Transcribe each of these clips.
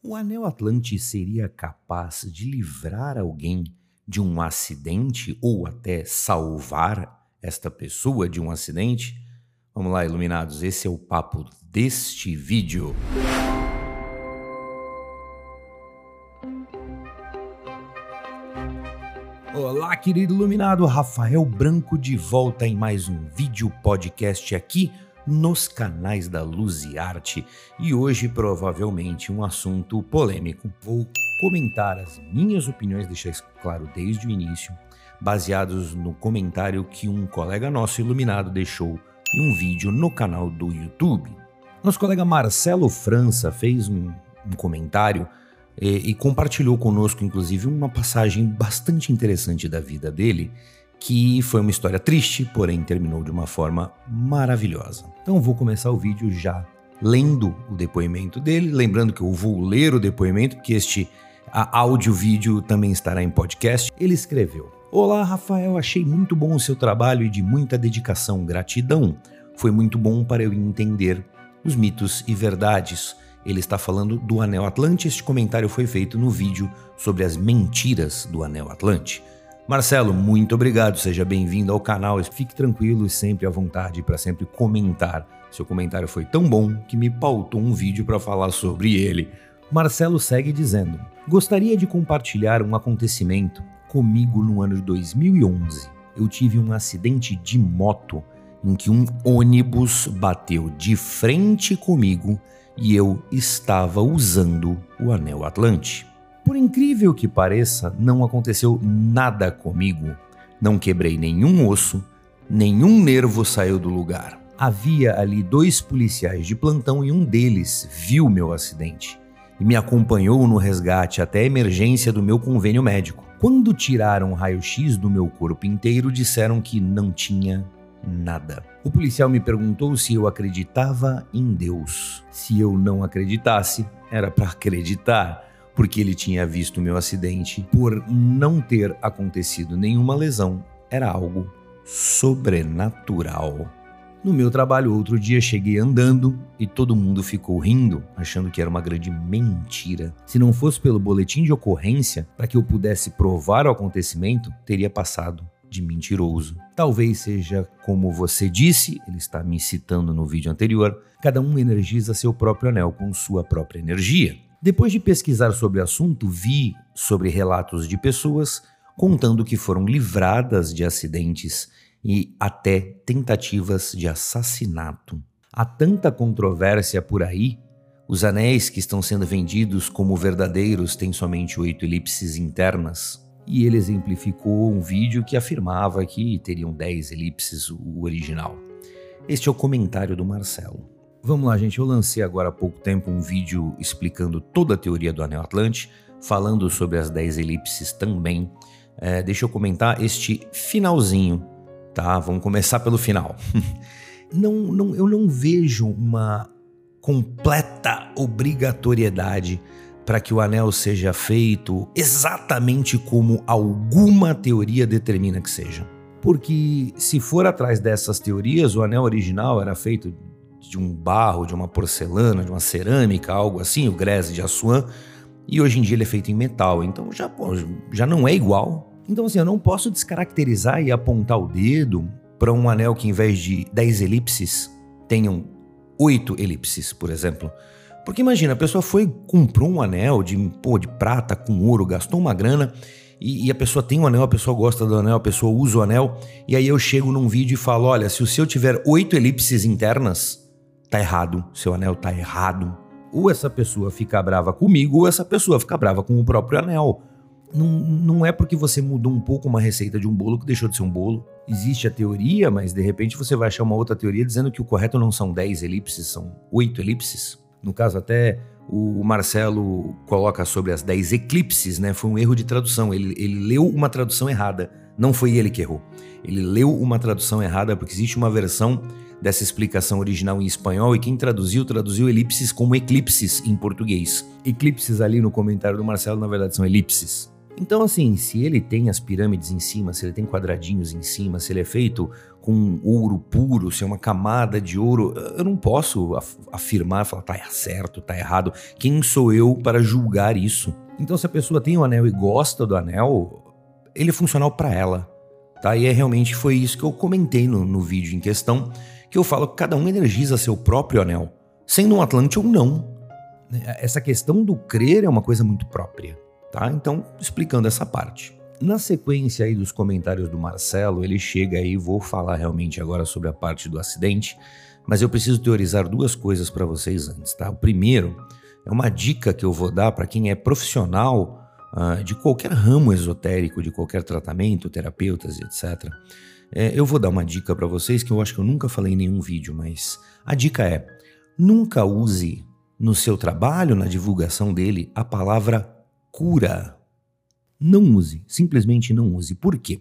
O anel Atlante seria capaz de livrar alguém de um acidente ou até salvar esta pessoa de um acidente? Vamos lá, iluminados, esse é o papo deste vídeo. Olá, querido iluminado, Rafael Branco de volta em mais um vídeo podcast aqui nos canais da Luz e Arte e hoje provavelmente um assunto polêmico. Vou comentar as minhas opiniões, deixar isso claro desde o início, baseados no comentário que um colega nosso iluminado deixou em um vídeo no canal do YouTube. Nosso colega Marcelo França fez um, um comentário e, e compartilhou conosco, inclusive, uma passagem bastante interessante da vida dele que foi uma história triste, porém terminou de uma forma maravilhosa. Então vou começar o vídeo já lendo o depoimento dele, lembrando que eu vou ler o depoimento, porque este áudio-vídeo também estará em podcast. Ele escreveu: Olá, Rafael, achei muito bom o seu trabalho e de muita dedicação, gratidão. Foi muito bom para eu entender os mitos e verdades. Ele está falando do Anel Atlante. Este comentário foi feito no vídeo sobre as mentiras do Anel Atlante. Marcelo, muito obrigado, seja bem-vindo ao canal. Fique tranquilo e sempre à vontade para sempre comentar. Seu comentário foi tão bom que me pautou um vídeo para falar sobre ele. Marcelo segue dizendo: Gostaria de compartilhar um acontecimento comigo no ano de 2011. Eu tive um acidente de moto em que um ônibus bateu de frente comigo e eu estava usando o anel Atlante. Por incrível que pareça, não aconteceu nada comigo. Não quebrei nenhum osso, nenhum nervo saiu do lugar. Havia ali dois policiais de plantão e um deles viu meu acidente e me acompanhou no resgate até a emergência do meu convênio médico. Quando tiraram o raio-x do meu corpo inteiro, disseram que não tinha nada. O policial me perguntou se eu acreditava em Deus. Se eu não acreditasse, era para acreditar porque ele tinha visto o meu acidente, por não ter acontecido nenhuma lesão, era algo sobrenatural. No meu trabalho, outro dia cheguei andando e todo mundo ficou rindo, achando que era uma grande mentira. Se não fosse pelo boletim de ocorrência, para que eu pudesse provar o acontecimento, teria passado de mentiroso. Talvez seja como você disse, ele está me citando no vídeo anterior, cada um energiza seu próprio anel com sua própria energia. Depois de pesquisar sobre o assunto, vi sobre relatos de pessoas contando que foram livradas de acidentes e até tentativas de assassinato. Há tanta controvérsia por aí. Os anéis que estão sendo vendidos como verdadeiros têm somente oito elipses internas. E ele exemplificou um vídeo que afirmava que teriam dez elipses o original. Este é o comentário do Marcelo. Vamos lá, gente. Eu lancei agora há pouco tempo um vídeo explicando toda a teoria do Anel Atlante, falando sobre as 10 elipses também. É, deixa eu comentar este finalzinho, tá? Vamos começar pelo final. não, não, eu não vejo uma completa obrigatoriedade para que o anel seja feito exatamente como alguma teoria determina que seja. Porque se for atrás dessas teorias, o anel original era feito de um barro, de uma porcelana, de uma cerâmica, algo assim, o Grès de Assuan, e hoje em dia ele é feito em metal, então já, já não é igual. Então assim, eu não posso descaracterizar e apontar o dedo para um anel que em vez de 10 elipses tenham 8 elipses, por exemplo. Porque imagina, a pessoa foi comprou um anel de, pô, de prata com ouro, gastou uma grana e, e, a pessoa tem um anel, a pessoa gosta do anel, a pessoa usa o anel, e aí eu chego num vídeo e falo: olha, se o seu tiver oito elipses internas, tá errado, seu anel tá errado. Ou essa pessoa fica brava comigo, ou essa pessoa fica brava com o próprio anel. Não, não é porque você mudou um pouco uma receita de um bolo que deixou de ser um bolo. Existe a teoria, mas de repente você vai achar uma outra teoria dizendo que o correto não são 10 elipses, são 8 elipses. No caso, até o Marcelo coloca sobre as 10 eclipses, né? Foi um erro de tradução. Ele, ele leu uma tradução errada. Não foi ele que errou. Ele leu uma tradução errada porque existe uma versão dessa explicação original em espanhol e quem traduziu, traduziu elipses como eclipses em português. Eclipses ali no comentário do Marcelo, na verdade, são elipses. Então, assim, se ele tem as pirâmides em cima, se ele tem quadradinhos em cima, se ele é feito com ouro puro, se é uma camada de ouro, eu não posso afirmar, falar, tá certo, tá errado. Quem sou eu para julgar isso? Então, se a pessoa tem o um anel e gosta do anel, ele é funcional para ela. Tá? E é realmente foi isso que eu comentei no, no vídeo em questão, que eu falo que cada um energiza seu próprio anel, sendo um Atlante ou não. Essa questão do crer é uma coisa muito própria. Tá? Então, explicando essa parte. Na sequência aí dos comentários do Marcelo, ele chega aí, vou falar realmente agora sobre a parte do acidente, mas eu preciso teorizar duas coisas para vocês antes, tá? O primeiro é uma dica que eu vou dar para quem é profissional uh, de qualquer ramo esotérico, de qualquer tratamento, terapeutas, etc. É, eu vou dar uma dica para vocês que eu acho que eu nunca falei em nenhum vídeo, mas a dica é: nunca use no seu trabalho, na divulgação dele, a palavra cura. Não use, simplesmente não use. Por quê?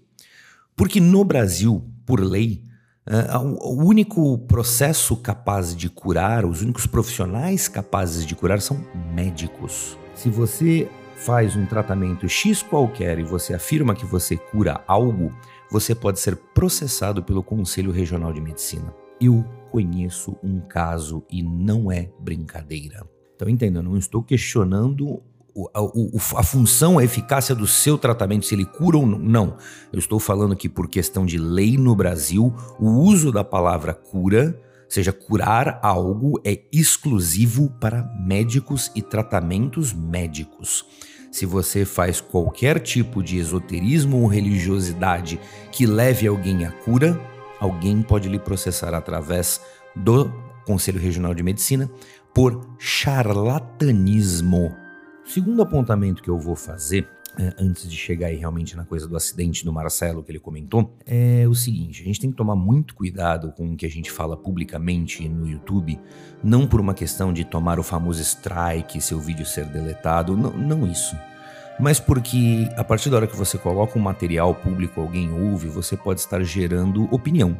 Porque no Brasil, por lei, uh, o único processo capaz de curar, os únicos profissionais capazes de curar são médicos. Se você faz um tratamento X qualquer e você afirma que você cura algo, você pode ser processado pelo Conselho Regional de Medicina. Eu conheço um caso e não é brincadeira. Então entenda, não estou questionando a, a, função, a eficácia do seu tratamento, se ele cura ou não. Eu estou falando que, por questão de lei no Brasil, o uso da palavra cura, seja curar algo, é exclusivo para médicos e tratamentos médicos. Se você faz qualquer tipo de esoterismo ou religiosidade que leve alguém à cura, alguém pode lhe processar através do Conselho Regional de Medicina por charlatanismo. O segundo apontamento que eu vou fazer, é, antes de chegar aí realmente na coisa do acidente do Marcelo que ele comentou, é o seguinte: a gente tem que tomar muito cuidado com o que a gente fala publicamente no YouTube, não por uma questão de tomar o famoso strike, seu vídeo ser deletado, não, não isso. Mas porque a partir da hora que você coloca um material público, alguém ouve, você pode estar gerando opinião.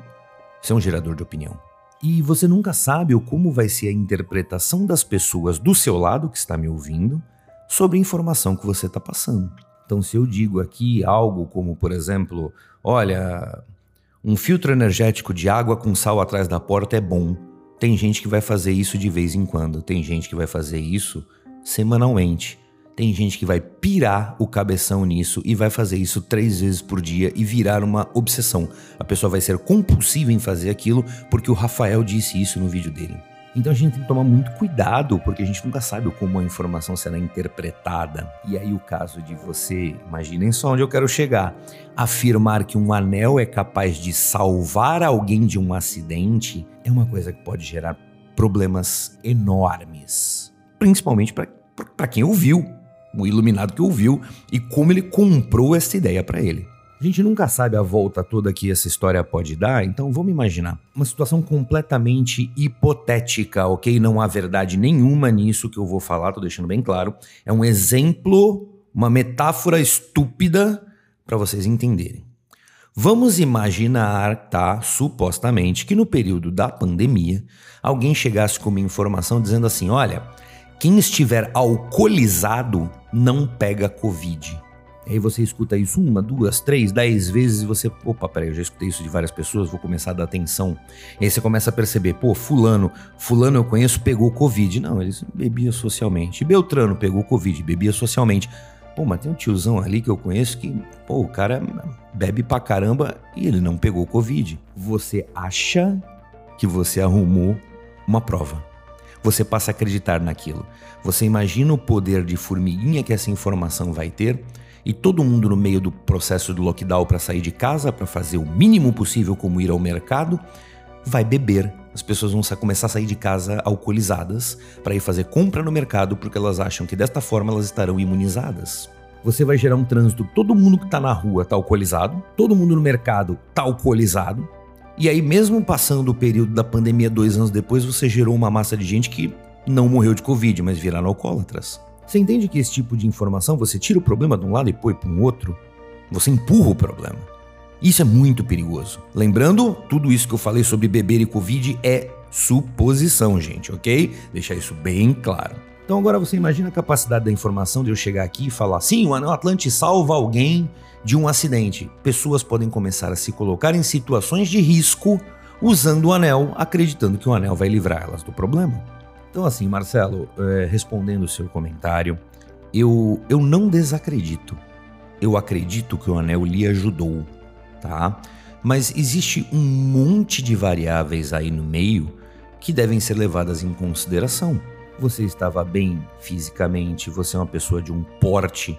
Você é um gerador de opinião. E você nunca sabe o como vai ser a interpretação das pessoas do seu lado que está me ouvindo sobre a informação que você está passando. Então, se eu digo aqui algo como, por exemplo, olha, um filtro energético de água com sal atrás da porta é bom. Tem gente que vai fazer isso de vez em quando, tem gente que vai fazer isso semanalmente. Tem gente que vai pirar o cabeção nisso e vai fazer isso três vezes por dia e virar uma obsessão. A pessoa vai ser compulsiva em fazer aquilo porque o Rafael disse isso no vídeo dele. Então a gente tem que tomar muito cuidado, porque a gente nunca sabe como a informação será interpretada. E aí o caso de você, imaginem só onde eu quero chegar, afirmar que um anel é capaz de salvar alguém de um acidente é uma coisa que pode gerar problemas enormes, principalmente para quem ouviu, o iluminado que ouviu e como ele comprou essa ideia para ele. A gente nunca sabe a volta toda que essa história pode dar, então vamos imaginar. Uma situação completamente hipotética, ok? Não há verdade nenhuma nisso que eu vou falar, tô deixando bem claro. É um exemplo, uma metáfora estúpida para vocês entenderem. Vamos imaginar, tá, supostamente, que no período da pandemia, alguém chegasse com uma informação dizendo assim: olha, quem estiver alcoolizado não pega Covid. Aí você escuta isso uma, duas, três, dez vezes e você, opa, peraí, eu já escutei isso de várias pessoas, vou começar a dar atenção. E aí você começa a perceber, pô, fulano, fulano eu conheço, pegou Covid. Não, eles bebia socialmente. Beltrano pegou Covid, bebia socialmente. Pô, mas tem um tiozão ali que eu conheço que, pô, o cara bebe pra caramba e ele não pegou Covid. Você acha que você arrumou uma prova. Você passa a acreditar naquilo. Você imagina o poder de formiguinha que essa informação vai ter e todo mundo no meio do processo do lockdown para sair de casa, para fazer o mínimo possível como ir ao mercado, vai beber. As pessoas vão começar a sair de casa alcoolizadas para ir fazer compra no mercado porque elas acham que desta forma elas estarão imunizadas. Você vai gerar um trânsito, todo mundo que está na rua está alcoolizado, todo mundo no mercado está alcoolizado. E aí, mesmo passando o período da pandemia dois anos depois, você gerou uma massa de gente que não morreu de Covid, mas viraram alcoólatras. Você entende que esse tipo de informação você tira o problema de um lado e põe para um outro? Você empurra o problema. Isso é muito perigoso. Lembrando, tudo isso que eu falei sobre beber e Covid é suposição, gente, ok? Deixar isso bem claro. Então agora você imagina a capacidade da informação de eu chegar aqui e falar: sim, o Anel Atlante salva alguém de um acidente. Pessoas podem começar a se colocar em situações de risco usando o anel, acreditando que o anel vai livrar elas do problema. Então, assim, Marcelo, é, respondendo o seu comentário, eu, eu não desacredito. Eu acredito que o anel lhe ajudou, tá? Mas existe um monte de variáveis aí no meio que devem ser levadas em consideração. Você estava bem fisicamente, você é uma pessoa de um porte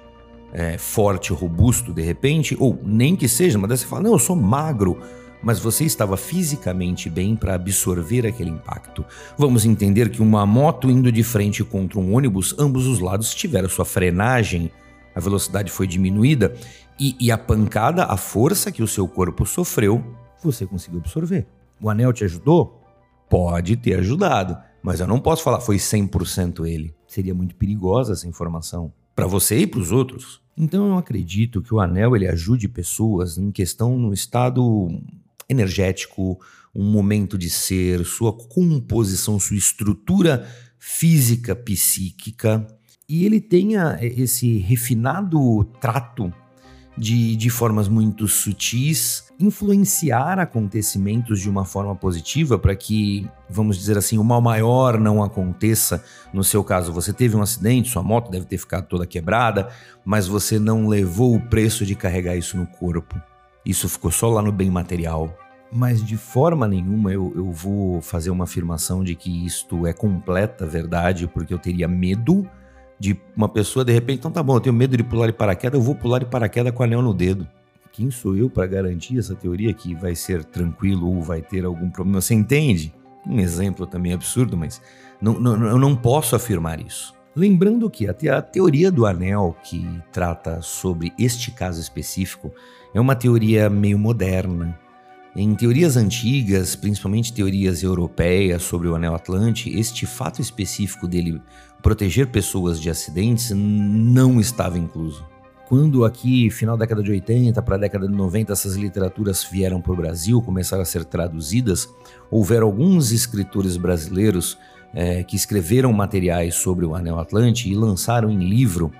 é, forte, robusto de repente, ou nem que seja, mas daí você fala: não, eu sou magro, mas você estava fisicamente bem para absorver aquele impacto. Vamos entender que uma moto indo de frente contra um ônibus, ambos os lados tiveram sua frenagem, a velocidade foi diminuída e, e a pancada, a força que o seu corpo sofreu, você conseguiu absorver. O anel te ajudou? Pode ter ajudado, mas eu não posso falar foi 100% ele. Seria muito perigosa essa informação para você e para os outros. Então eu acredito que o anel ele ajude pessoas em questão no estado energético, um momento de ser, sua composição, sua estrutura física, psíquica, e ele tenha esse refinado trato de, de formas muito sutis, influenciar acontecimentos de uma forma positiva para que, vamos dizer assim, o mal maior não aconteça. No seu caso, você teve um acidente, sua moto deve ter ficado toda quebrada, mas você não levou o preço de carregar isso no corpo. Isso ficou só lá no bem material. Mas de forma nenhuma eu, eu vou fazer uma afirmação de que isto é completa verdade, porque eu teria medo de uma pessoa de repente, então tá bom, eu tenho medo de pular de paraquedas, eu vou pular de paraquedas com anel no dedo. Quem sou eu para garantir essa teoria que vai ser tranquilo ou vai ter algum problema? Você entende? Um exemplo também absurdo, mas não, não, eu não posso afirmar isso. Lembrando que até a teoria do anel que trata sobre este caso específico é uma teoria meio moderna. Em teorias antigas, principalmente teorias europeias sobre o Anel Atlante, este fato específico dele proteger pessoas de acidentes não estava incluso. Quando aqui, final da década de 80 para a década de 90, essas literaturas vieram para o Brasil, começaram a ser traduzidas, houveram alguns escritores brasileiros é, que escreveram materiais sobre o Anel Atlante e lançaram em livro.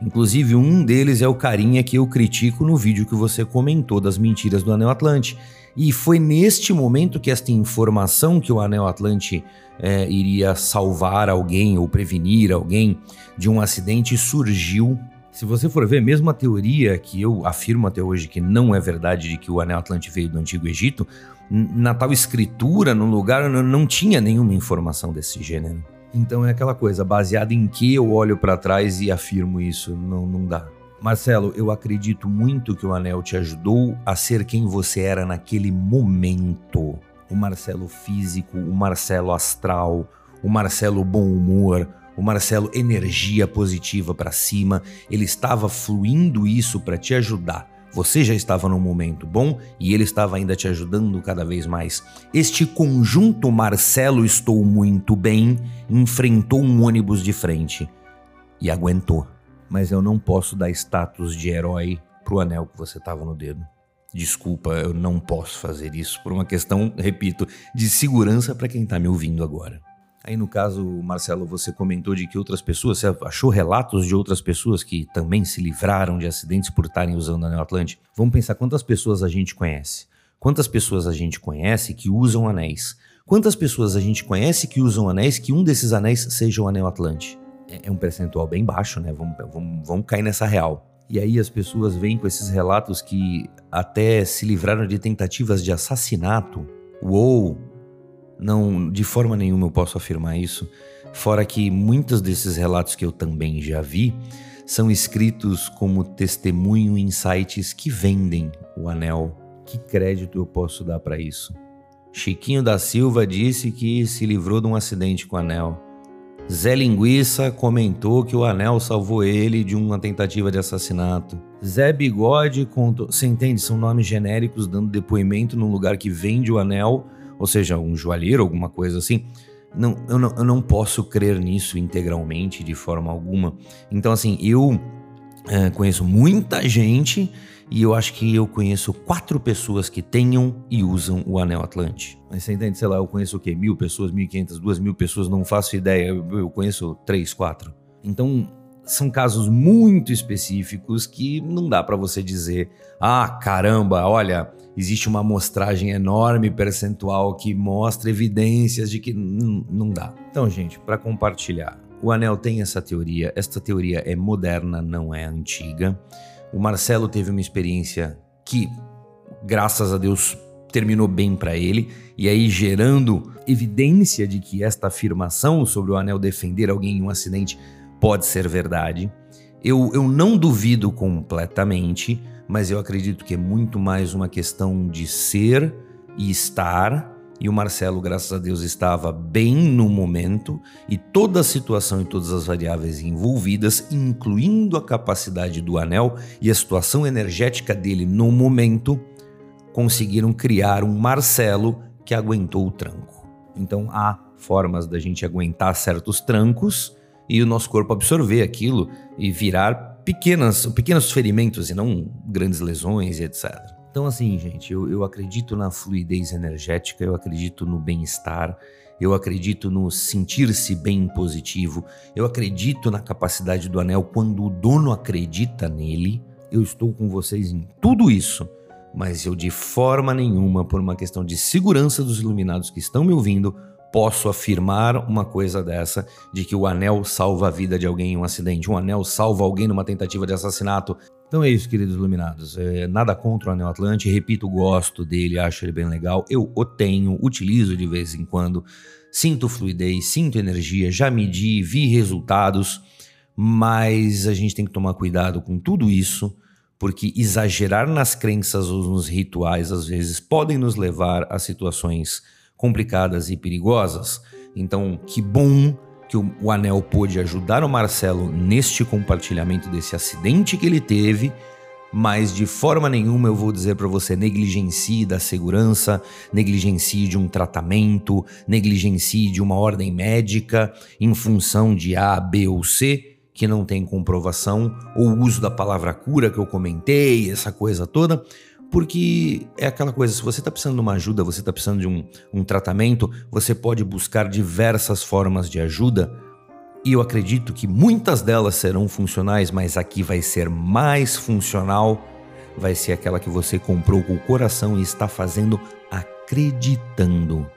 Inclusive, um deles é o carinha que eu critico no vídeo que você comentou das mentiras do Anel Atlante. E foi neste momento que esta informação que o Anel Atlante é, iria salvar alguém ou prevenir alguém de um acidente surgiu. Se você for ver, mesmo a teoria que eu afirmo até hoje que não é verdade de que o Anel Atlante veio do Antigo Egito, na tal escritura, no lugar, não tinha nenhuma informação desse gênero. Então é aquela coisa, baseada em que eu olho para trás e afirmo isso, não, não dá. Marcelo, eu acredito muito que o anel te ajudou a ser quem você era naquele momento. O Marcelo físico, o Marcelo astral, o Marcelo bom humor, o Marcelo energia positiva para cima. Ele estava fluindo isso para te ajudar. Você já estava num momento bom e ele estava ainda te ajudando cada vez mais. Este conjunto Marcelo estou muito bem enfrentou um ônibus de frente e aguentou mas eu não posso dar status de herói pro anel que você tava no dedo. Desculpa, eu não posso fazer isso por uma questão, repito, de segurança para quem tá me ouvindo agora. Aí no caso, Marcelo, você comentou de que outras pessoas, você achou relatos de outras pessoas que também se livraram de acidentes por estarem usando anel Atlante. Vamos pensar quantas pessoas a gente conhece. Quantas pessoas a gente conhece que usam anéis? Quantas pessoas a gente conhece que usam anéis que um desses anéis seja o anel Atlante? É, é um percentual bem baixo, né? Vamos, vamos, vamos cair nessa real. E aí as pessoas vêm com esses relatos que até se livraram de tentativas de assassinato. Uou! Não, de forma nenhuma eu posso afirmar isso. Fora que muitos desses relatos que eu também já vi são escritos como testemunho em sites que vendem o anel. Que crédito eu posso dar para isso? Chiquinho da Silva disse que se livrou de um acidente com o anel. Zé Linguiça comentou que o anel salvou ele de uma tentativa de assassinato. Zé Bigode contou. Você entende? São nomes genéricos dando depoimento num lugar que vende o anel, ou seja, um joalheiro, alguma coisa assim. Não, eu, não, eu não posso crer nisso integralmente, de forma alguma. Então, assim, eu é, conheço muita gente e eu acho que eu conheço quatro pessoas que tenham e usam o anel Atlante. Mas você entende, sei lá, eu conheço o quê? Mil pessoas, mil e quinhentas, duas mil pessoas, não faço ideia. Eu, eu conheço três, quatro. Então, são casos muito específicos que não dá para você dizer, ah, caramba, olha, existe uma amostragem enorme percentual que mostra evidências de que não dá. Então, gente, para compartilhar, o anel tem essa teoria, esta teoria é moderna, não é antiga. O Marcelo teve uma experiência que, graças a Deus, terminou bem para ele, e aí gerando evidência de que esta afirmação sobre o anel defender alguém em um acidente pode ser verdade. Eu, eu não duvido completamente, mas eu acredito que é muito mais uma questão de ser e estar. E o Marcelo, graças a Deus, estava bem no momento e toda a situação e todas as variáveis envolvidas, incluindo a capacidade do anel e a situação energética dele no momento, conseguiram criar um Marcelo que aguentou o tranco. Então há formas da gente aguentar certos trancos e o nosso corpo absorver aquilo e virar pequenas, pequenos ferimentos e não grandes lesões e etc. Então, assim, gente, eu, eu acredito na fluidez energética, eu acredito no bem-estar, eu acredito no sentir-se bem positivo, eu acredito na capacidade do anel quando o dono acredita nele. Eu estou com vocês em tudo isso, mas eu de forma nenhuma, por uma questão de segurança dos iluminados que estão me ouvindo, posso afirmar uma coisa dessa, de que o anel salva a vida de alguém em um acidente, um anel salva alguém numa tentativa de assassinato. Então é isso, queridos iluminados. É, nada contra o Anel Atlante, repito, gosto dele, acho ele bem legal. Eu o tenho, utilizo de vez em quando, sinto fluidez, sinto energia, já medi, vi resultados, mas a gente tem que tomar cuidado com tudo isso, porque exagerar nas crenças ou nos rituais às vezes podem nos levar a situações complicadas e perigosas. Então, que bom que o, o Anel pôde ajudar o Marcelo neste compartilhamento desse acidente que ele teve, mas de forma nenhuma eu vou dizer para você negligencie da segurança, negligencie de um tratamento, negligencie de uma ordem médica em função de A, B ou C que não tem comprovação, ou uso da palavra cura que eu comentei, essa coisa toda, porque é aquela coisa, se você está precisando de uma ajuda, você está precisando de um, um tratamento, você pode buscar diversas formas de ajuda. E eu acredito que muitas delas serão funcionais, mas aqui vai ser mais funcional, vai ser aquela que você comprou com o coração e está fazendo acreditando.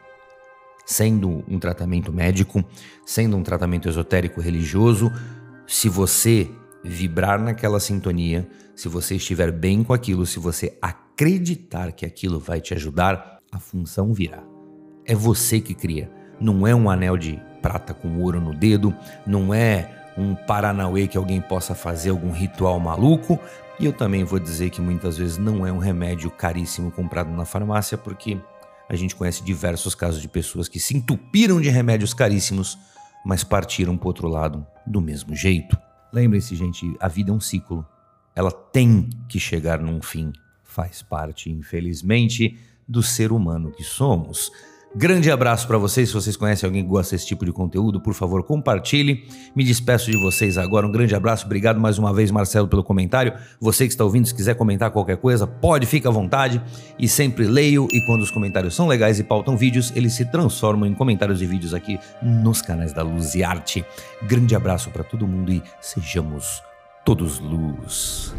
Sendo um tratamento médico, sendo um tratamento esotérico religioso, se você vibrar naquela sintonia, se você estiver bem com aquilo, se você acreditar que aquilo vai te ajudar, a função virá. É você que cria. Não é um anel de prata com ouro no dedo, não é um paranauê que alguém possa fazer algum ritual maluco. E eu também vou dizer que muitas vezes não é um remédio caríssimo comprado na farmácia, porque a gente conhece diversos casos de pessoas que se entupiram de remédios caríssimos, mas partiram para outro lado do mesmo jeito. Lembre-se, gente, a vida é um ciclo. Ela tem que chegar num fim. Faz parte, infelizmente, do ser humano que somos. Grande abraço para vocês. Se vocês conhecem alguém que gosta desse tipo de conteúdo, por favor, compartilhe. Me despeço de vocês agora. Um grande abraço. Obrigado mais uma vez, Marcelo, pelo comentário. Você que está ouvindo, se quiser comentar qualquer coisa, pode, fica à vontade. E sempre leio. E quando os comentários são legais e pautam vídeos, eles se transformam em comentários de vídeos aqui nos canais da Luz e Arte. Grande abraço para todo mundo e sejamos todos luz.